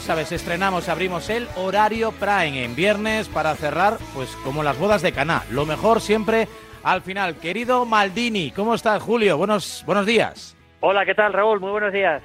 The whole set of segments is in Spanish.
lo sabes, estrenamos, abrimos el horario Prime en viernes para cerrar, pues como las bodas de Caná. Lo mejor siempre al final. Querido Maldini, ¿cómo estás, Julio? Buenos, buenos días. Hola, ¿qué tal, Raúl? Muy buenos días.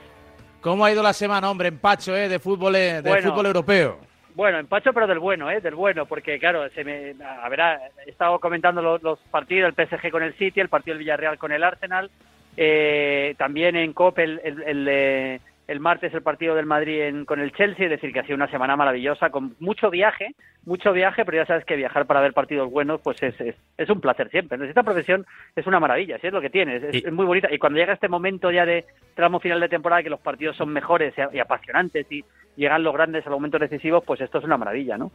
¿Cómo ha ido la semana, hombre, empacho eh, de, fútbol, eh, de fútbol europeo? Bueno, empacho, pero del bueno, ¿eh? Del bueno, porque claro, se me, a ver, he estado comentando los, partidos, el PSG con el City, el partido del Villarreal con el Arsenal, eh, también en COP el, el, el martes el partido del Madrid con el Chelsea, es decir, que ha sido una semana maravillosa, con mucho viaje, mucho viaje, pero ya sabes que viajar para ver partidos buenos, pues es, es, un placer siempre. Esta profesión es una maravilla, si es lo que tiene, es, muy bonita. Y cuando llega este momento ya de tramo final de temporada, que los partidos son mejores y, apasionantes y llegan los grandes a los momentos decisivos, pues esto es una maravilla, ¿no?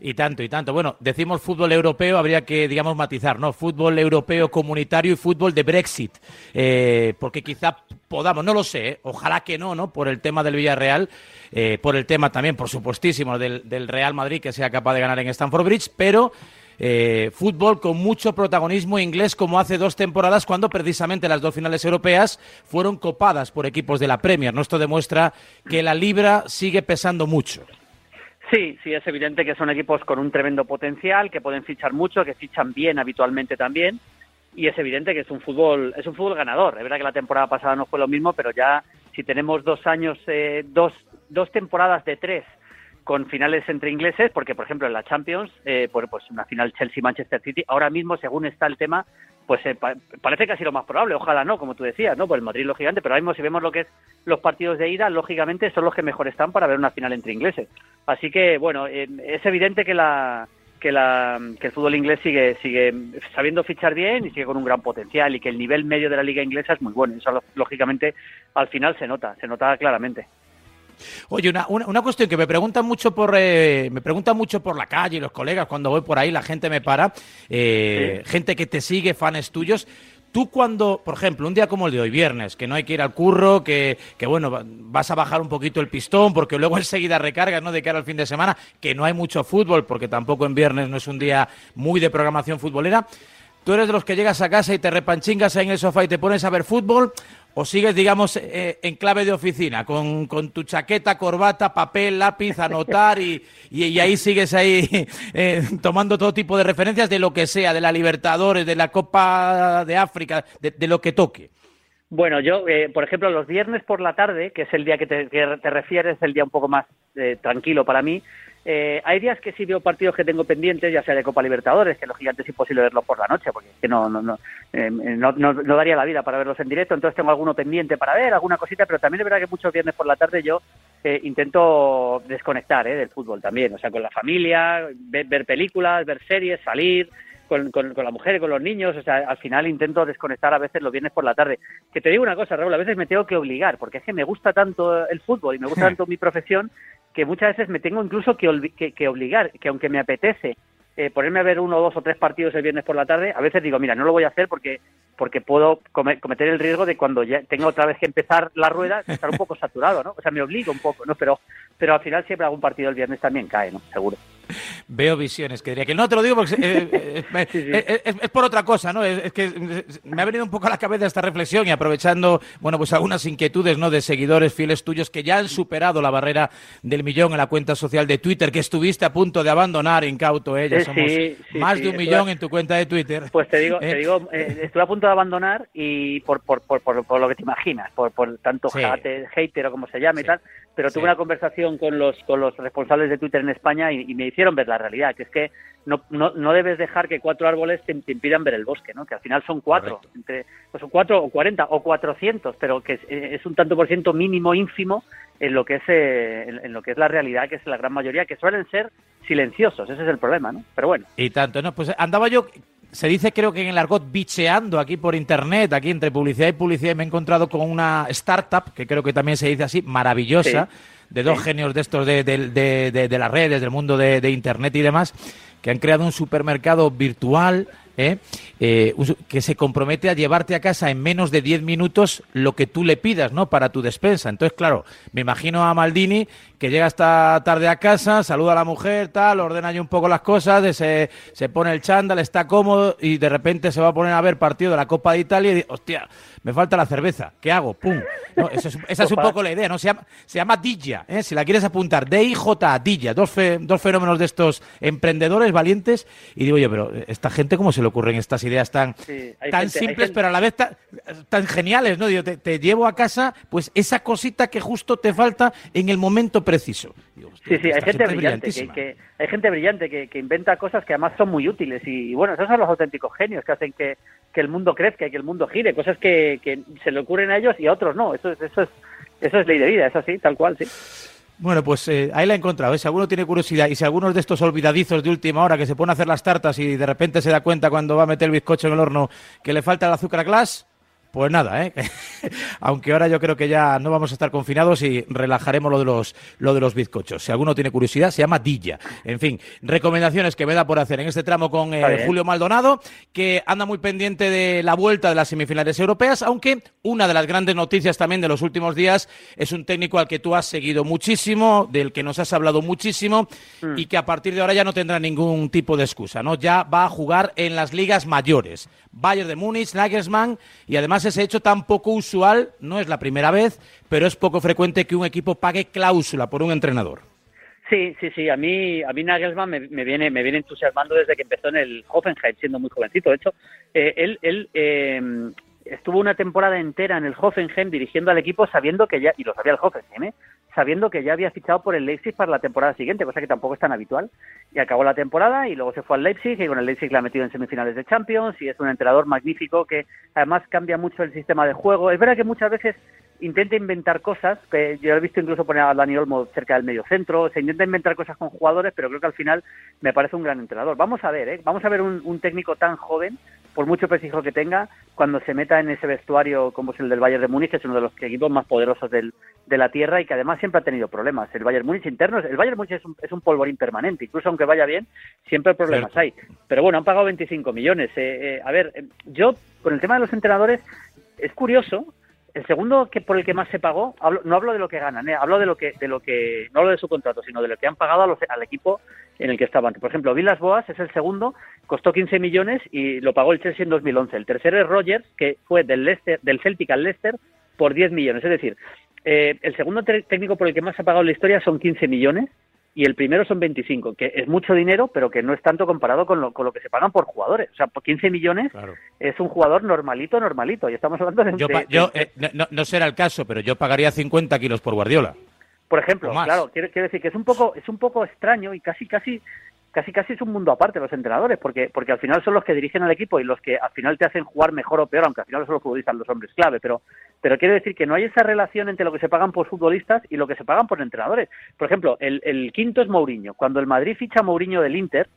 Y tanto, y tanto. Bueno, decimos fútbol europeo, habría que, digamos, matizar, ¿no? Fútbol europeo comunitario y fútbol de Brexit. Eh, porque quizá podamos, no lo sé, ¿eh? ojalá que no, ¿no? Por el tema del Villarreal, eh, por el tema también, por supuestísimo, del, del, Real Madrid que sea capaz de ganar en Stamford Bridge, pero eh, fútbol con mucho protagonismo inglés como hace dos temporadas cuando precisamente las dos finales europeas fueron copadas por equipos de la Premier. ¿no? Esto demuestra que la libra sigue pesando mucho. Sí, sí, es evidente que son equipos con un tremendo potencial, que pueden fichar mucho, que fichan bien habitualmente también y es evidente que es un fútbol es un fútbol ganador. Es verdad que la temporada pasada no fue lo mismo, pero ya si tenemos dos años, eh, dos, dos temporadas de tres con finales entre ingleses, porque por ejemplo en la Champions, eh, pues, pues una final Chelsea-Manchester City, ahora mismo según está el tema, pues eh, parece casi lo más probable, ojalá no, como tú decías, ¿no? Pues el Madrid lo gigante, pero ahora mismo si vemos lo que es los partidos de ida, lógicamente son los que mejor están para ver una final entre ingleses. Así que, bueno, es evidente que la, que, la, que el fútbol inglés sigue, sigue sabiendo fichar bien y sigue con un gran potencial y que el nivel medio de la liga inglesa es muy bueno. Eso lógicamente al final se nota, se nota claramente. Oye, una, una, cuestión que me preguntan mucho por eh, me preguntan mucho por la calle, los colegas, cuando voy por ahí, la gente me para, eh, gente que te sigue, fans tuyos. Tú cuando, por ejemplo, un día como el de hoy, viernes, que no hay que ir al curro, que, que bueno, vas a bajar un poquito el pistón porque luego enseguida recargas, ¿no? De cara al fin de semana, que no hay mucho fútbol porque tampoco en viernes no es un día muy de programación futbolera. ¿Tú eres de los que llegas a casa y te repanchingas en el sofá y te pones a ver fútbol? ¿O sigues, digamos, eh, en clave de oficina, con, con, tu chaqueta, corbata, papel, lápiz, anotar y, y, ahí sigues ahí eh, tomando todo tipo de referencias de lo que sea, de la Libertadores, de la Copa de África, de, lo que toque? Bueno, yo, eh, por ejemplo, los viernes por la tarde, que es el día que te, que te refieres, el día un poco más tranquilo para mí, eh, hay días que sí veo partidos que tengo pendientes, ya sea de Copa Libertadores, que los gigantes es imposible verlos por la noche, porque que no, no, no, eh, no, no, daría la vida para verlos en directo, entonces tengo alguno pendiente para ver, alguna cosita, pero también es verdad que muchos viernes por la tarde yo eh, intento desconectar eh, del fútbol también, o sea, con la familia, ver, ver películas, ver series, salir, con, con, con, la mujer y con los niños, o sea, al final intento desconectar a veces los viernes por la tarde. Que te digo una cosa, Raúl, a veces me tengo que obligar, porque es que me gusta tanto el fútbol y me gusta tanto mi profesión que muchas veces me tengo incluso que, obligar, que aunque me apetece eh, ponerme a ver uno, dos o tres partidos el viernes por la tarde, a veces digo, mira, no lo voy a hacer porque porque puedo cometer el riesgo de cuando ya tenga otra vez que empezar la rueda estar un poco saturado, ¿no? O sea, me obligo un poco, ¿no? Pero pero al final siempre algún partido el viernes también cae, ¿no? Seguro. Veo visiones, que diría que no te lo digo porque eh, eh, Es, por otra cosa, ¿no? Es, que me ha venido un poco a la cabeza esta reflexión y aprovechando, bueno, pues algunas inquietudes, ¿no? De seguidores fieles tuyos que ya han superado la barrera del millón en la cuenta social de Twitter, que estuviste a punto de abandonar incauto, ¿eh? Ya somos más de un millón en tu cuenta de Twitter. Pues te digo, te digo estuve a punto de abandonar y por, por, por, por, lo que te imaginas, por, por tanto hater o como se llame y tal, pero tuve una conversación con los, con los responsables de Twitter en España y, me hicieron ver la realidad, que es que no, no, no debes dejar que cuatro árboles te, impidan ver el bosque, ¿no? que al final son cuatro, entre, pues son cuatro o cuarenta o cuatrocientos, pero que es, un tanto por ciento mínimo, ínfimo, en lo que es eh, en, lo que es la realidad, que es la gran mayoría, que suelen ser silenciosos, ese es el problema, ¿no? Pero bueno. Y tanto, ¿no? Pues andaba yo se dice creo que en el argot bicheando aquí por internet, aquí entre publicidad y publicidad, me he encontrado con una startup, que creo que también se dice así, maravillosa, de dos genios de estos de, de, las redes, del mundo de, internet y demás, que han creado un supermercado virtual ¿eh? Eh, que se compromete a llevarte a casa en menos de 10 minutos lo que tú le pidas, ¿no? Para tu despensa. Entonces, claro, me imagino a Maldini que llega esta tarde a casa, saluda a la mujer, tal, ordena ahí un poco las cosas, se, se pone el chándal, está cómodo y de repente se va a poner a ver partido de la Copa de Italia y dice, hostia, me falta la cerveza, ¿qué hago? ¡Pum! esa es un poco la idea, ¿no? Se llama, se llama Dilla, ¿eh? si la quieres apuntar, D-I-J, Dilla, dos, dos fenómenos de estos emprendedores valientes. Y digo yo, pero esta gente, ¿cómo se le ocurren estas ideas tan, tan simples, pero a la vez tan, geniales, ¿no? Digo, te, llevo a casa, pues esa cosita que justo te falta en el momento preciso. sí, sí, hay gente, brillante que, hay gente brillante que, inventa cosas que además son muy útiles. Y, bueno, esos son los auténticos genios que hacen que, que el mundo crezca y que el mundo gire, cosas que, se le ocurren a ellos y a otros no. Eso, eso, es, eso es ley de vida, es así, tal cual, sí. Bueno, pues eh, ahí la he encontrado. Si alguno tiene curiosidad y si algunos de estos olvidadizos de última hora que se pone a hacer las tartas y de repente se da cuenta cuando va a meter el bizcocho en el horno que le falta el azúcar glass, pues nada, ¿eh? aunque ahora yo creo que ya no vamos a estar confinados y relajaremos lo de los lo de los bizcochos. Si alguno tiene curiosidad, se llama Dilla. En fin, recomendaciones que me da por hacer en este tramo con eh, Julio Maldonado, que anda muy pendiente de la vuelta de las semifinales europeas, aunque una de las grandes noticias también de los últimos días es un técnico al que tú has seguido muchísimo, del que nos has hablado muchísimo mm. y que a partir de ahora ya no tendrá ningún tipo de excusa, ¿no? Ya va a jugar en las ligas mayores. Bayern de Múnich, Nagelsmann y además ese hecho tan poco usual, no es la primera vez, pero es poco frecuente que un equipo pague cláusula por un entrenador. Sí, sí, sí. A mí, a mí Nagelsmann me, viene, me viene entusiasmando desde que empezó en el Hoffenheim, siendo muy jovencito. De hecho, eh, él, él eh, estuvo una temporada entera en el Hoffenheim dirigiendo al equipo sabiendo que ya, y lo sabía el Hoffenheim, ¿eh? Sabiendo que ya había fichado por el Leipzig para la temporada siguiente, cosa que tampoco es tan habitual. Y acabó la temporada y luego se fue al Leipzig y con el Leipzig le ha metido en semifinales de Champions y es un entrenador magnífico que además cambia mucho el sistema de juego. Es verdad que muchas veces intenta inventar cosas, yo he visto incluso poner a Dani Olmo cerca del medio centro, se intenta inventar cosas con jugadores, pero creo que al final me parece un gran entrenador. Vamos a ver, ¿eh? vamos a ver un, técnico tan joven, por mucho prestigio que tenga, cuando se meta en ese vestuario como es el del Bayern de Múnich, que es uno de los equipos más poderosos del, de la tierra y que además siempre ha tenido problemas. El Bayern Múnich interno, el Bayern Múnich es un, es un polvorín permanente, incluso aunque vaya bien, siempre problemas hay. Pero bueno, han pagado 25 millones. Eh, eh, a ver, eh, yo con el tema de los entrenadores, es curioso el segundo que por el que más se pagó, no hablo de lo que ganan, ¿eh? hablo de lo que, de lo que, no hablo de su contrato, sino de lo que han pagado al equipo en el que estaban. Por ejemplo, Vilas Boas es el segundo, costó 15 millones y lo pagó el Chelsea en 2011. El tercero es Rogers, que fue del, del Celtic al Leicester por 10 millones. Es decir, eh, el segundo técnico por el que más se ha pagado en la historia son 15 millones y el primero son 25, que es mucho dinero, pero que no es tanto comparado con lo, con lo que se pagan por jugadores. O sea, por 15 millones es un jugador normalito, normalito. Y estamos hablando de... Yo, eh, no, será el caso, pero yo pagaría 50 kilos por Guardiola. Por ejemplo, claro, quiero, quiero decir que es un poco es un poco extraño y casi casi casi casi es un mundo aparte los entrenadores, porque, porque al final son los que dirigen al equipo y los que al final te hacen jugar mejor o peor, aunque al final son los futbolistas los hombres clave, pero, pero quiero decir que no hay esa relación entre lo que se pagan por futbolistas y lo que se pagan por entrenadores. Por ejemplo, el, el quinto es Mourinho. Cuando el Madrid ficha a Mourinho del Inter,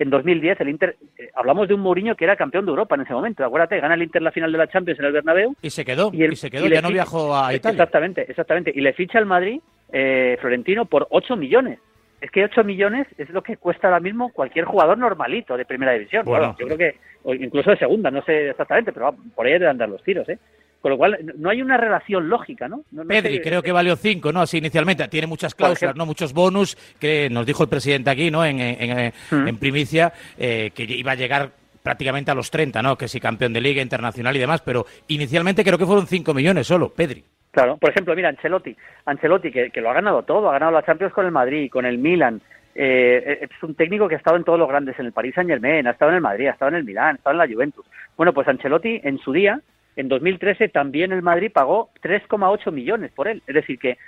en 2010 el Inter, eh, hablamos de un Mourinho que era campeón de Europa en ese momento, acuérdate, gana el Inter la final de la Champions en el Bernabéu. Y se quedó, y, se quedó, ya no viajó a Italia. Exactamente, exactamente. Y le ficha al Madrid, eh, Florentino, por 8 millones es que 8 millones es lo que cuesta ahora mismo cualquier jugador normalito de primera división. Bueno, yo creo que, o incluso de segunda, no sé exactamente, pero por ahí deben andar los tiros, ¿eh? Con lo cual, no hay una relación lógica, ¿no? Pedri, creo que valió 5, ¿no? Así inicialmente. Tiene muchas cláusulas, ¿no? Muchos bonus, que nos dijo el presidente aquí, ¿no? En, en, en, mm. primicia, eh, que iba a llegar prácticamente a los 30, ¿no? Que si campeón de liga internacional y demás, pero inicialmente creo que fueron 5 millones solo, Pedri. Claro, por ejemplo, mira, Ancelotti, Ancelotti que, lo ha ganado todo, ha ganado la Champions con el Madrid, con el Milan, eh, es un técnico que ha estado en todos los grandes, en el Paris Saint Germain, ha estado en el Madrid, ha estado en el Milan, ha estado en la Juventus. Bueno, pues Ancelotti en su día, en 2013, también el Madrid pagó 3,8 millones por él, es decir que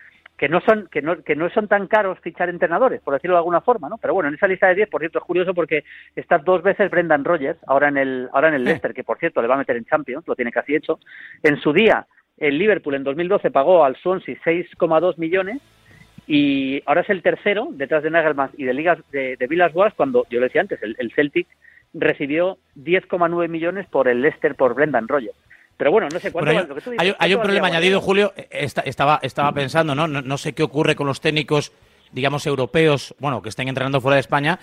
que no son que no, que no son tan caros fichar entrenadores, por decirlo de alguna forma, ¿no? Pero bueno, en esa lista de 10, por cierto, es curioso porque está dos veces Brendan Rodgers, ahora en el ahora en el Leicester, que por cierto le va a meter en Champions, lo tiene casi hecho. En su día el Liverpool en 2012 pagó al Swansea 6,2 millones y ahora es el tercero, detrás de Nagelman y de Ligas de, de Villas Boas, cuando yo le decía antes, el, Celtic recibió 10,9 millones por el Leicester por Brendan Rodgers. Pero bueno, no sé cuánto. hay, un problema añadido, Julio. estaba, estaba pensando, ¿no? ¿no? sé qué ocurre con los técnicos digamos, europeos, bueno, que estén entrenando fuera de España,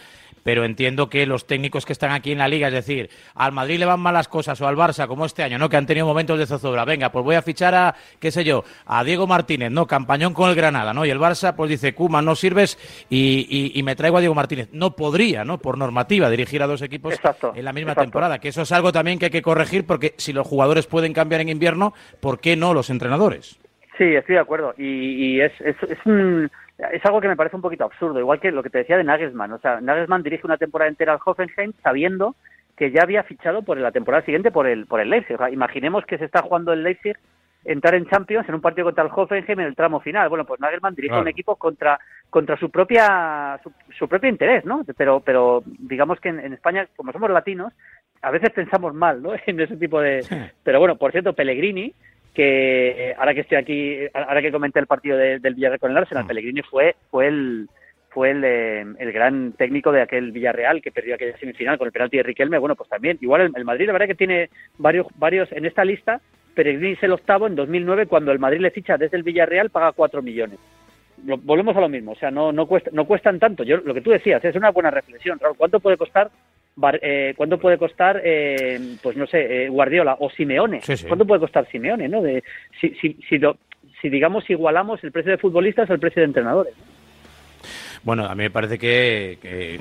pero entiendo que los técnicos que están aquí en la liga, es decir, al Madrid le van malas cosas o al Barça, como este año, ¿no? Que han tenido momentos de zozobra. Venga, pues voy a fichar a, qué sé yo, a Diego Martínez, ¿no? Campañón con el Granada, ¿no? Y el Barça, pues dice, Kuma, no sirves y, me traigo a Diego Martínez. No podría, ¿no? Por normativa, dirigir a dos equipos en la misma temporada. Que eso es algo también que hay que corregir porque si los jugadores pueden cambiar en invierno, ¿por qué no los entrenadores? Sí, estoy de acuerdo. Y, es, es, es, un, es algo que me parece un poquito absurdo, igual que lo que te decía de Nagelsmann. O sea, Nagelsmann dirige una temporada entera al Hoffenheim sabiendo que ya había fichado por la temporada siguiente por el, por el Leipzig. O sea, imaginemos que se está jugando el Leipzig entrar en Champions en un partido contra el Hoffenheim en el tramo final. Bueno, pues Nagelsmann dirige un equipo contra contra su propia su, propio interés, ¿no? Pero pero digamos que en, España, como somos latinos, a veces pensamos mal, ¿no? En ese tipo de. Pero bueno, por cierto, Pellegrini que ahora que estoy aquí, ahora que comenté el partido del Villarreal con el Arsenal, mm. Pellegrini fue fue el fue el, eh, el, gran técnico de aquel Villarreal que perdió aquella semifinal con el penalti de Riquelme. Bueno, pues también, igual el, Madrid, la verdad que tiene varios, varios en esta lista. Pellegrini es el octavo en 2009 cuando el Madrid le ficha desde el Villarreal paga cuatro millones. volvemos a lo mismo, o sea, no, no, cuesta, no cuestan tanto. Yo, lo que tú decías, es una buena reflexión. ¿cuánto puede costar eh, ¿cuánto puede costar, eh, pues no sé, eh, Guardiola o Simeone? ¿Cuánto puede costar Simeone? ¿no? De, si, si, si, digamos, igualamos el precio de futbolistas al precio de entrenadores. Bueno, a mí me parece que,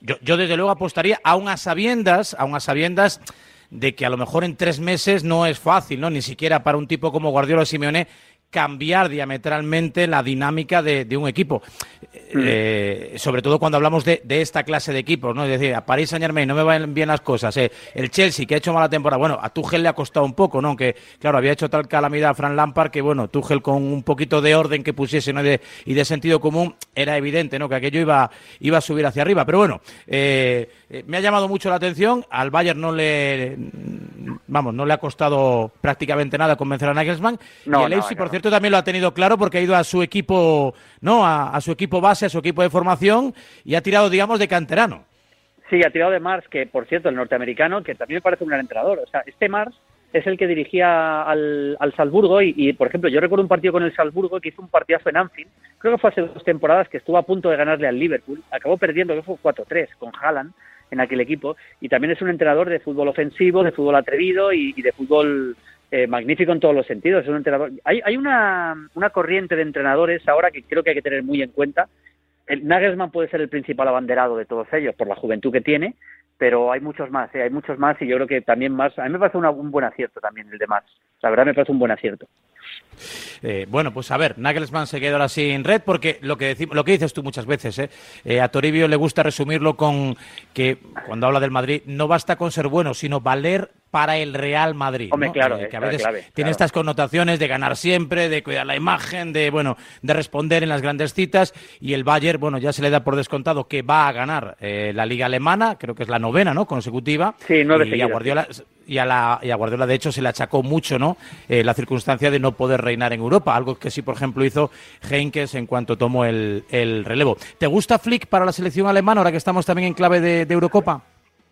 yo, yo, desde luego apostaría, aún a sabiendas, aún a sabiendas de que a lo mejor en tres meses no es fácil, ¿no? Ni siquiera para un tipo como Guardiola o Simeone cambiar diametralmente la dinámica de, un equipo. Mm. Eh, sobre todo cuando hablamos de, esta clase de equipos, ¿no? Es decir, a París Saint Germain no me van bien las cosas. Eh. El Chelsea, que ha hecho mala temporada, bueno, a Tuchel le ha costado un poco, ¿no? Aunque, claro, había hecho tal calamidad a Fran Lampard que, bueno, Tuchel con un poquito de orden que pusiese ¿no? y de sentido común, era evidente, ¿no? Que aquello iba, iba a subir hacia arriba. Pero bueno, eh, me ha llamado mucho la atención. Al Bayern no le, vamos, no le ha costado prácticamente nada convencer a Nagelsmann. y el Leipzig, por cierto, también lo ha tenido claro porque ha ido a su equipo, ¿no? A, su equipo base, a su equipo de formación y ha tirado, digamos, de canterano. Sí, ha tirado de Mars, que por cierto, el norteamericano, que también me parece un gran entrenador. O sea, este Mars es el que dirigía al, al Salzburgo y, por ejemplo, yo recuerdo un partido con el Salzburgo que hizo un partidazo en Anfield, creo que fue hace dos temporadas que estuvo a punto de ganarle al Liverpool, acabó perdiendo, que fue 4-3 con Haaland en aquel equipo y también es un entrenador de fútbol ofensivo, de fútbol atrevido y de fútbol eh, magnífico en todos los sentidos. Es un entrenador. Hay, hay una, una corriente de entrenadores ahora que creo que hay que tener muy en cuenta. El Nagelsmann puede ser el principal abanderado de todos ellos por la juventud que tiene, pero hay muchos más, ¿eh? hay muchos más y yo creo que también más. A mí me parece un buen acierto también el de más. La verdad me parece un buen acierto. Eh, bueno, pues a ver, Nagelsmann se quedó ahora sin red porque lo que, decimos, lo que dices tú muchas veces, ¿eh? ¿eh? a Toribio le gusta resumirlo con que cuando habla del Madrid no basta con ser bueno, sino valer para el Real Madrid. claro, eh, que a veces tiene estas connotaciones de ganar siempre, de cuidar la imagen, de bueno, de responder en las grandes citas. Y el Bayern, bueno, ya se le da por descontado que va a ganar la Liga Alemana, creo que es la novena, ¿no? Consecutiva. Sí, nueve y a Guardiola y a, la, y a Guardiola, de hecho, se le achacó mucho, ¿no? Eh, la circunstancia de no poder reinar en Europa, algo que sí, por ejemplo, hizo Heinkes en cuanto tomó el, relevo. ¿Te gusta Flick para la selección alemana ahora que estamos también en clave de Eurocopa?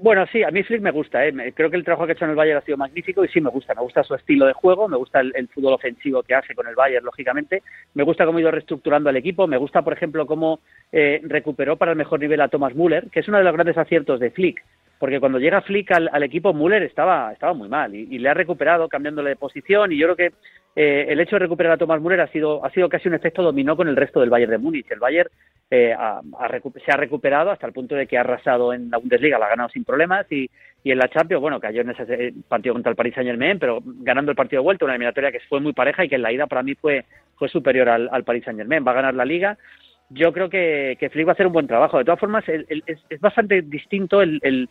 Bueno, sí, a mí Flick me gusta. ¿eh? Creo que el trabajo que ha hecho en el Bayern ha sido magnífico y sí me gusta. Me gusta su estilo de juego, me gusta el, fútbol ofensivo que hace con el Bayern, lógicamente. Me gusta cómo ha ido reestructurando el equipo. Me gusta, por ejemplo, cómo eh, recuperó para el mejor nivel a Thomas Müller, que es uno de los grandes aciertos de Flick. Porque cuando llega Flick al, equipo, Müller estaba, estaba muy mal y, le ha recuperado cambiándole de posición. Y yo creo que eh, el hecho de recuperar a Thomas Müller ha sido, ha sido casi un efecto dominó con el resto del Bayern de Múnich. El Bayern eh, se ha recuperado hasta el punto de que ha arrasado en la Bundesliga, la ha ganado sin problemas y, y en la Champions, bueno, cayó en ese partido contra el Paris Saint Germain, pero ganando el partido de vuelta, una eliminatoria que fue muy pareja y que en la ida para mí fue, fue superior al, al Paris Saint Germain. Va a ganar la Liga. Yo creo que, Flick va a hacer un buen trabajo. De todas formas, es, es, bastante distinto el,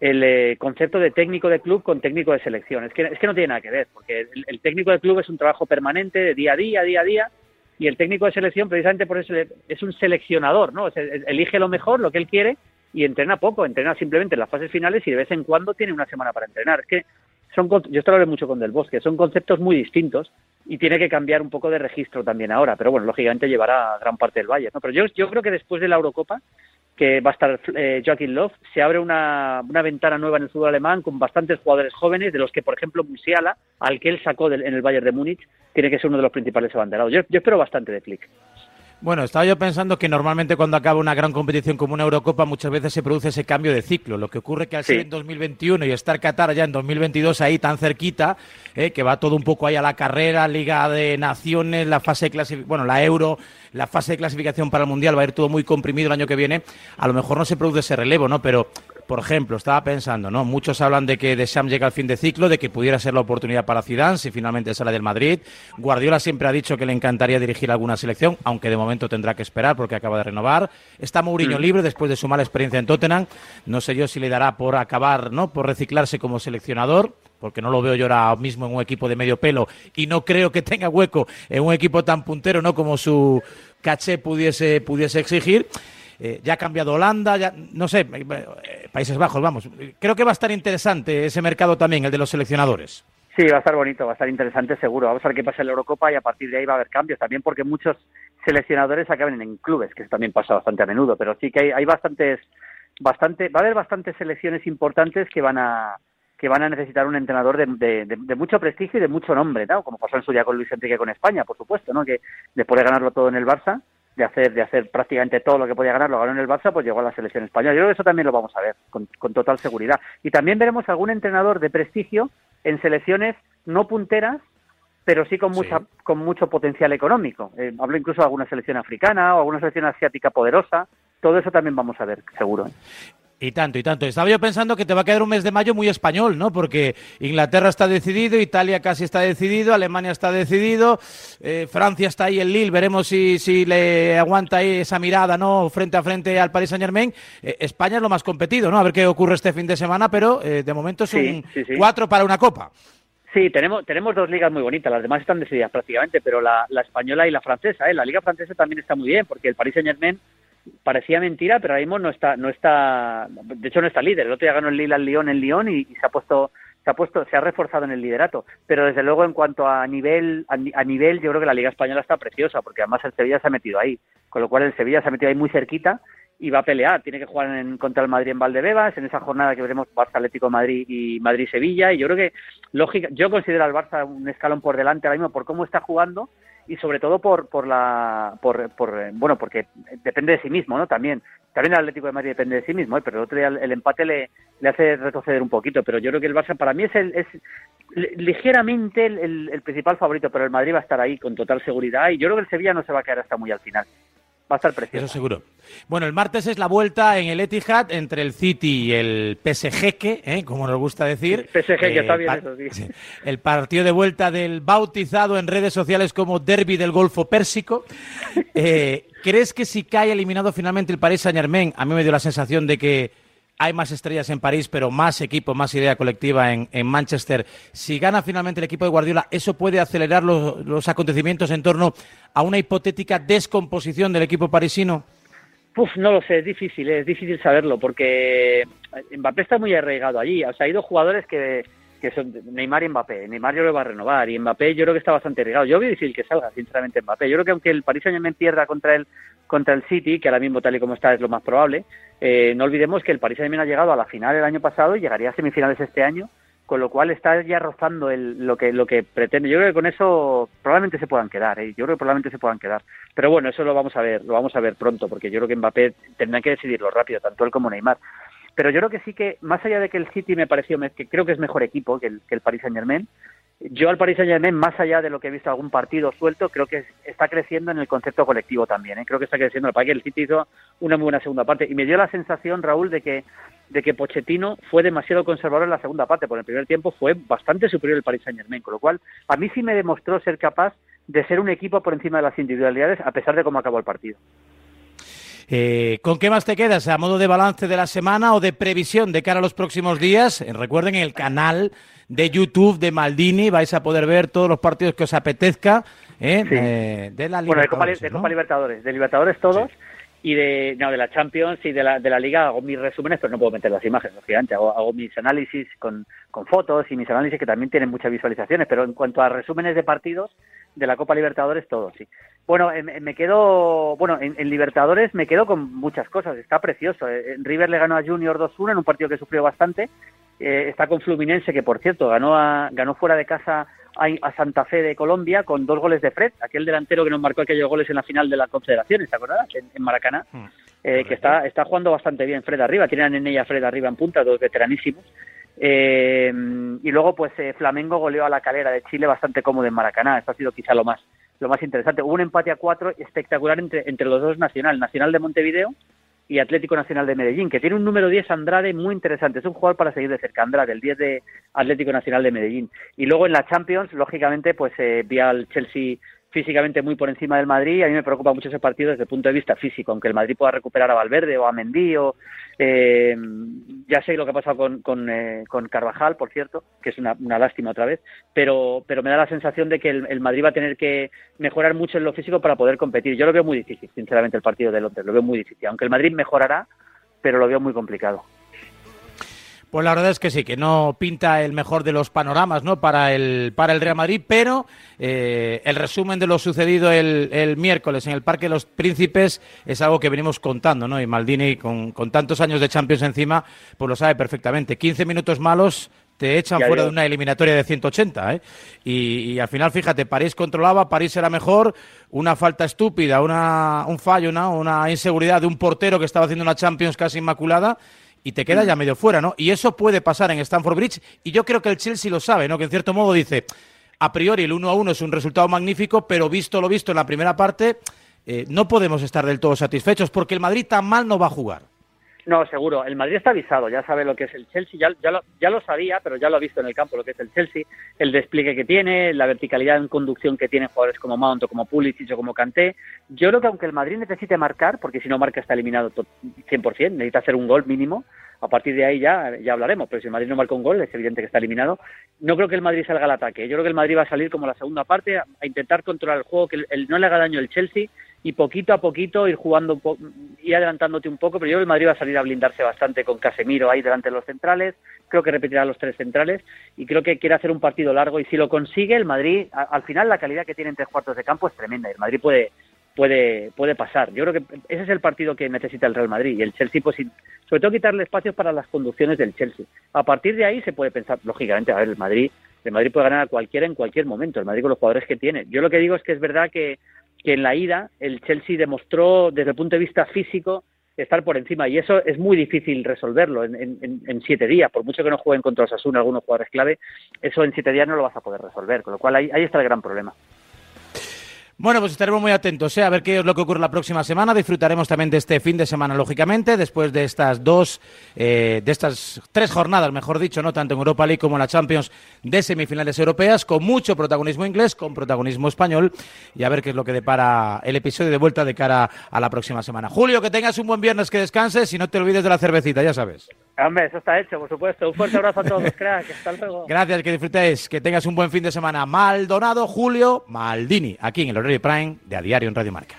el eh, concepto de técnico de club con técnico de selección. Es que, es que no tiene nada que ver, porque el, técnico de club es un trabajo permanente, de día a día, día a día, y el técnico de selección precisamente por eso es un seleccionador, ¿no? elige lo mejor, lo que él quiere, y entrena poco, entrena simplemente en las fases finales y de vez en cuando tiene una semana para entrenar. Que son, yo esto lo mucho con Del Bosque, son conceptos muy distintos y tiene que cambiar un poco de registro también ahora, pero bueno, lógicamente llevará gran parte del Valle, ¿no? Pero yo, yo creo que después de la Eurocopa que va a estar eh, Joaquín Love, se abre una, una, ventana nueva en el fútbol alemán con bastantes jugadores jóvenes, de los que, por ejemplo, Musiala, al que él sacó en el Bayern de Múnich, tiene que ser uno de los principales abanderados. Yo, yo espero bastante de Flick. Bueno, estaba yo pensando que normalmente cuando acaba una gran competición como una Eurocopa muchas veces se produce ese cambio de ciclo. Lo que ocurre que al ser en 2021 y estar Qatar ya en 2022 ahí tan cerquita, eh, que va todo un poco ahí a la carrera, Liga de Naciones, la fase de clasificación, bueno, la Euro, la fase de clasificación para el Mundial va a ir todo muy comprimido el año que viene. A lo mejor no se produce ese relevo, ¿no? Pero por ejemplo, estaba pensando, ¿no? Muchos hablan de que Deschamps llega al fin de ciclo, de que pudiera ser la oportunidad para Zidane si finalmente sale del Madrid. Guardiola siempre ha dicho que le encantaría dirigir alguna selección, aunque de momento tendrá que esperar porque acaba de renovar. Está Mourinho mm. libre después de su mala experiencia en Tottenham. No sé yo si le dará por acabar, ¿no? Por reciclarse como seleccionador porque no lo veo yo ahora mismo en un equipo de medio pelo y no creo que tenga hueco en un equipo tan puntero, ¿no? Como su caché pudiese, pudiese exigir. Eh, ya ha cambiado Holanda, ya, no sé, eh, Países Bajos, vamos. Creo que va a estar interesante ese mercado también, el de los seleccionadores. Sí, va a estar bonito, va a estar interesante seguro. Vamos a ver qué pasa en la Eurocopa y a partir de ahí va a haber cambios también porque muchos seleccionadores acaban en clubes, que eso también pasa bastante a menudo, pero sí que hay, hay bastantes, bastante, va a haber bastantes selecciones importantes que van a que van a necesitar un entrenador de, de, mucho prestigio y de mucho nombre, ¿no? como pasó en su día con Luis Enrique con España, por supuesto, ¿no? que después de ganarlo todo en el Barça, de hacer de hacer prácticamente todo lo que podía ganar, lo ganó en el Barça, pues llegó a la selección española. Yo creo que eso también lo vamos a ver con, total seguridad. Y también veremos algún entrenador de prestigio en selecciones no punteras, pero sí con mucha con mucho potencial económico. Eh, hablo incluso de alguna selección africana o alguna selección asiática poderosa. Todo eso también vamos a ver, seguro. Y tanto, y tanto. Estaba yo pensando que te va a quedar un mes de mayo muy español, ¿no? Porque Inglaterra está decidido, Italia casi está decidido, Alemania está decidido, eh, Francia está ahí en Lille, veremos si, si le aguanta ahí esa mirada, ¿no? Frente a frente al Paris Saint Germain. Eh, España es lo más competido, ¿no? A ver qué ocurre este fin de semana, pero eh, de momento es un cuatro para una copa. Sí, tenemos, tenemos dos ligas muy bonitas, las demás están decididas prácticamente, pero la, la española y la francesa, ¿eh? La liga francesa también está muy bien, porque el Paris Saint Germain parecía mentira, pero ahora mismo no está, no está, de hecho no está líder. El otro día ganó el Lille al Lyon en Lyon y, se ha puesto, se ha puesto, se ha reforzado en el liderato. Pero desde luego en cuanto a nivel, a, nivel, yo creo que la Liga Española está preciosa, porque además el Sevilla se ha metido ahí, con lo cual el Sevilla se ha metido ahí muy cerquita y va a pelear. Tiene que jugar en, contra el Madrid en Valdebebas, en esa jornada que veremos Barça Atlético Madrid y Madrid Sevilla. Y yo creo que lógica, yo considero al Barça un escalón por delante ahora mismo por cómo está jugando y sobre todo por por la por, por bueno porque depende de sí mismo no también también el Atlético de Madrid depende de sí mismo ¿eh? pero el otro día el, empate le, le, hace retroceder un poquito pero yo creo que el Barça para mí es el es ligeramente el, el, principal favorito pero el Madrid va a estar ahí con total seguridad y yo creo que el Sevilla no se va a quedar hasta muy al final va a estar precioso. Eso seguro. Bueno, el martes es la vuelta en el Etihad entre el City y el PSG, ¿eh? como nos gusta decir. PSG, que está bien eso, sí. El partido de vuelta del bautizado en redes sociales como Derby del Golfo Pérsico. Eh, ¿Crees que si cae eliminado finalmente el Paris Saint Germain, a mí me dio la sensación de que hay más estrellas en París, pero más equipo, más idea colectiva en, Manchester. Si gana finalmente el equipo de Guardiola, ¿eso puede acelerar los, acontecimientos en torno a una hipotética descomposición del equipo parisino? Uf, no lo sé, es difícil, es difícil saberlo, porque Mbappé está muy arraigado allí. O sea, ha ido jugadores que, que son Neymar y Mbappé. Neymar yo lo va a renovar y Mbappé yo creo que está bastante arraigado. Yo veo difícil que salga, sinceramente, Mbappé. Yo creo que aunque el Paris Saint-Germain pierda contra el, contra el City, que ahora mismo tal y como está es lo más probable, eh, no olvidemos que el Paris Saint-Germain ha llegado a la final el año pasado y llegaría a semifinales este año, con lo cual está ya rozando el, lo que lo que pretende. Yo creo que con eso probablemente se puedan quedar, ¿eh? yo creo que probablemente se puedan quedar. Pero bueno, eso lo vamos a ver, lo vamos a ver pronto, porque yo creo que Mbappé tendrá que decidirlo rápido, tanto él como Neymar. Pero yo creo que sí que, más allá de que el City me pareció, que creo que es mejor equipo que el, que el Paris Saint Germain, yo al Paris Saint-Germain, más allá de lo que he visto algún partido suelto, creo que está creciendo en el concepto colectivo también. ¿eh? Creo que está creciendo. El que el City hizo una muy buena segunda parte. Y me dio la sensación, Raúl, de que, de que Pochettino fue demasiado conservador en la segunda parte. Por el primer tiempo fue bastante superior el Paris Saint-Germain. Con lo cual, a mí sí me demostró ser capaz de ser un equipo por encima de las individualidades, a pesar de cómo acabó el partido. Eh, ¿Con qué más te quedas? ¿A modo de balance de la semana o de previsión de cara a los próximos días? Eh, recuerden el canal de YouTube de Maldini, vais a poder ver todos los partidos que os apetezca ¿eh? de la Bueno, de Copa, Libertadores, de Libertadores todos. Y de, no, de la Champions y de la, de la Liga hago mis resúmenes, pero no puedo meter las imágenes, lógicamente. Hago, hago mis análisis con, con fotos y mis análisis que también tienen muchas visualizaciones, pero en cuanto a resúmenes de partidos de la Copa Libertadores, todo, sí. Bueno, me quedo, bueno, en, Libertadores me quedo con muchas cosas, está precioso. Eh, River le ganó a Junior 2-1 en un partido que sufrió bastante. Eh, está con Fluminense, que por cierto ganó, ganó fuera de casa a, Santa Fe de Colombia con dos goles de Fred, aquel delantero que nos marcó aquellos goles en la final de la Confederaciones, ¿te acuerdas? En, Maracaná. Hmm. Eh, que está, está jugando bastante bien Fred arriba, tienen en ella Fred arriba en punta, dos veteranísimos. Eh, y luego, pues eh, Flamengo goleó a la calera de Chile bastante cómodo en Maracaná. Esto ha sido quizá lo más, lo más interesante. Hubo un empate a cuatro espectacular entre, entre los dos Nacional, Nacional de Montevideo y Atlético Nacional de Medellín, que tiene un número 10 Andrade muy interesante. Es un jugador para seguir de cerca, Andrade, el 10 de Atlético Nacional de Medellín. Y luego en la Champions, lógicamente, pues eh, vi al Chelsea físicamente muy por encima del Madrid. A mí me preocupa mucho ese partido desde el punto de vista físico, aunque el Madrid pueda recuperar a Valverde o a Mendy o, eh, ya sé lo que ha pasado con, con, eh, con Carvajal, por cierto, que es una, una, lástima otra vez, pero, pero me da la sensación de que el, el, Madrid va a tener que mejorar mucho en lo físico para poder competir. Yo lo veo muy difícil, sinceramente, el partido de Londres, lo veo muy difícil, aunque el Madrid mejorará, pero lo veo muy complicado. Pues la verdad es que sí, que no pinta el mejor de los panoramas ¿no? para, el, para el Real Madrid, pero eh, el resumen de lo sucedido el, miércoles en el Parque de los Príncipes es algo que venimos contando, ¿no? Y Maldini, con, con tantos años de Champions encima, pues lo sabe perfectamente. 15 minutos malos te echan fuera de una eliminatoria de 180. ¿eh? Y, al final, fíjate, París controlaba, París era mejor, una falta estúpida, una, un fallo, una, una inseguridad de un portero que estaba haciendo una Champions casi inmaculada y te queda ya medio fuera, ¿no? Y eso puede pasar en Stamford Bridge y yo creo que el Chelsea lo sabe, ¿no? Que en cierto modo dice, a priori el 1 a 1 es un resultado magnífico, pero visto lo visto en la primera parte, eh, no podemos estar del todo satisfechos porque el Madrid tan mal no va a jugar. No, seguro. El Madrid está avisado, ya sabe lo que es el Chelsea, ya, ya, lo, sabía, pero ya lo ha visto en el campo lo que es el Chelsea, el despliegue que tiene, la verticalidad en conducción que tienen jugadores como Mount o como Pulisic o como Kanté. Yo creo que aunque el Madrid necesite marcar, porque si no marca está eliminado 100%, necesita hacer un gol mínimo, a partir de ahí ya, ya hablaremos, pero si el Madrid no marca un gol es evidente que está eliminado. No creo que el Madrid salga al ataque, yo creo que el Madrid va a salir como la segunda parte a, intentar controlar el juego, que no le haga daño el Chelsea y poquito a poquito ir jugando, y adelantándote un poco, pero yo creo que el Madrid va a salir a blindarse bastante con Casemiro ahí delante de los centrales, creo que repetirá los tres centrales y creo que quiere hacer un partido largo y si lo consigue el Madrid, al final la calidad que tiene en tres cuartos de campo es tremenda y el Madrid puede puede puede pasar. Yo creo que ese es el partido que necesita el Real Madrid y el Chelsea pues sobre todo quitarle espacios para las conducciones del Chelsea. A partir de ahí se puede pensar lógicamente, a ver, el Madrid el Madrid puede ganar a cualquiera en cualquier momento, el Madrid con los jugadores que tiene. Yo lo que digo es que es verdad que que en la ida el Chelsea demostró desde el punto de vista físico estar por encima. Y eso es muy difícil resolverlo en, en, en siete días, por mucho que no jueguen contra los Asuna algunos jugadores clave, eso en siete días no lo vas a poder resolver, con lo cual ahí, ahí está el gran problema. Bueno, pues estaremos muy atentos ¿eh? a ver qué es lo que ocurre la próxima semana. Disfrutaremos también de este fin de semana, lógicamente, después de estas dos, eh, de estas tres jornadas, mejor dicho, no tanto en Europa League como en la Champions de semifinales europeas, con mucho protagonismo inglés, con protagonismo español, y a ver qué es lo que depara el episodio de vuelta de cara a la próxima semana. Julio, que tengas un buen viernes, que descanses y no te olvides de la cervecita, ya sabes. Hombre, eso está hecho, por supuesto. Un fuerte abrazo a todos, crack. Hasta luego. Gracias, que disfrutéis, que tengas un buen fin de semana. Maldonado, Julio, Maldini, aquí en el Horario Prime de A Diario en Radio Marca.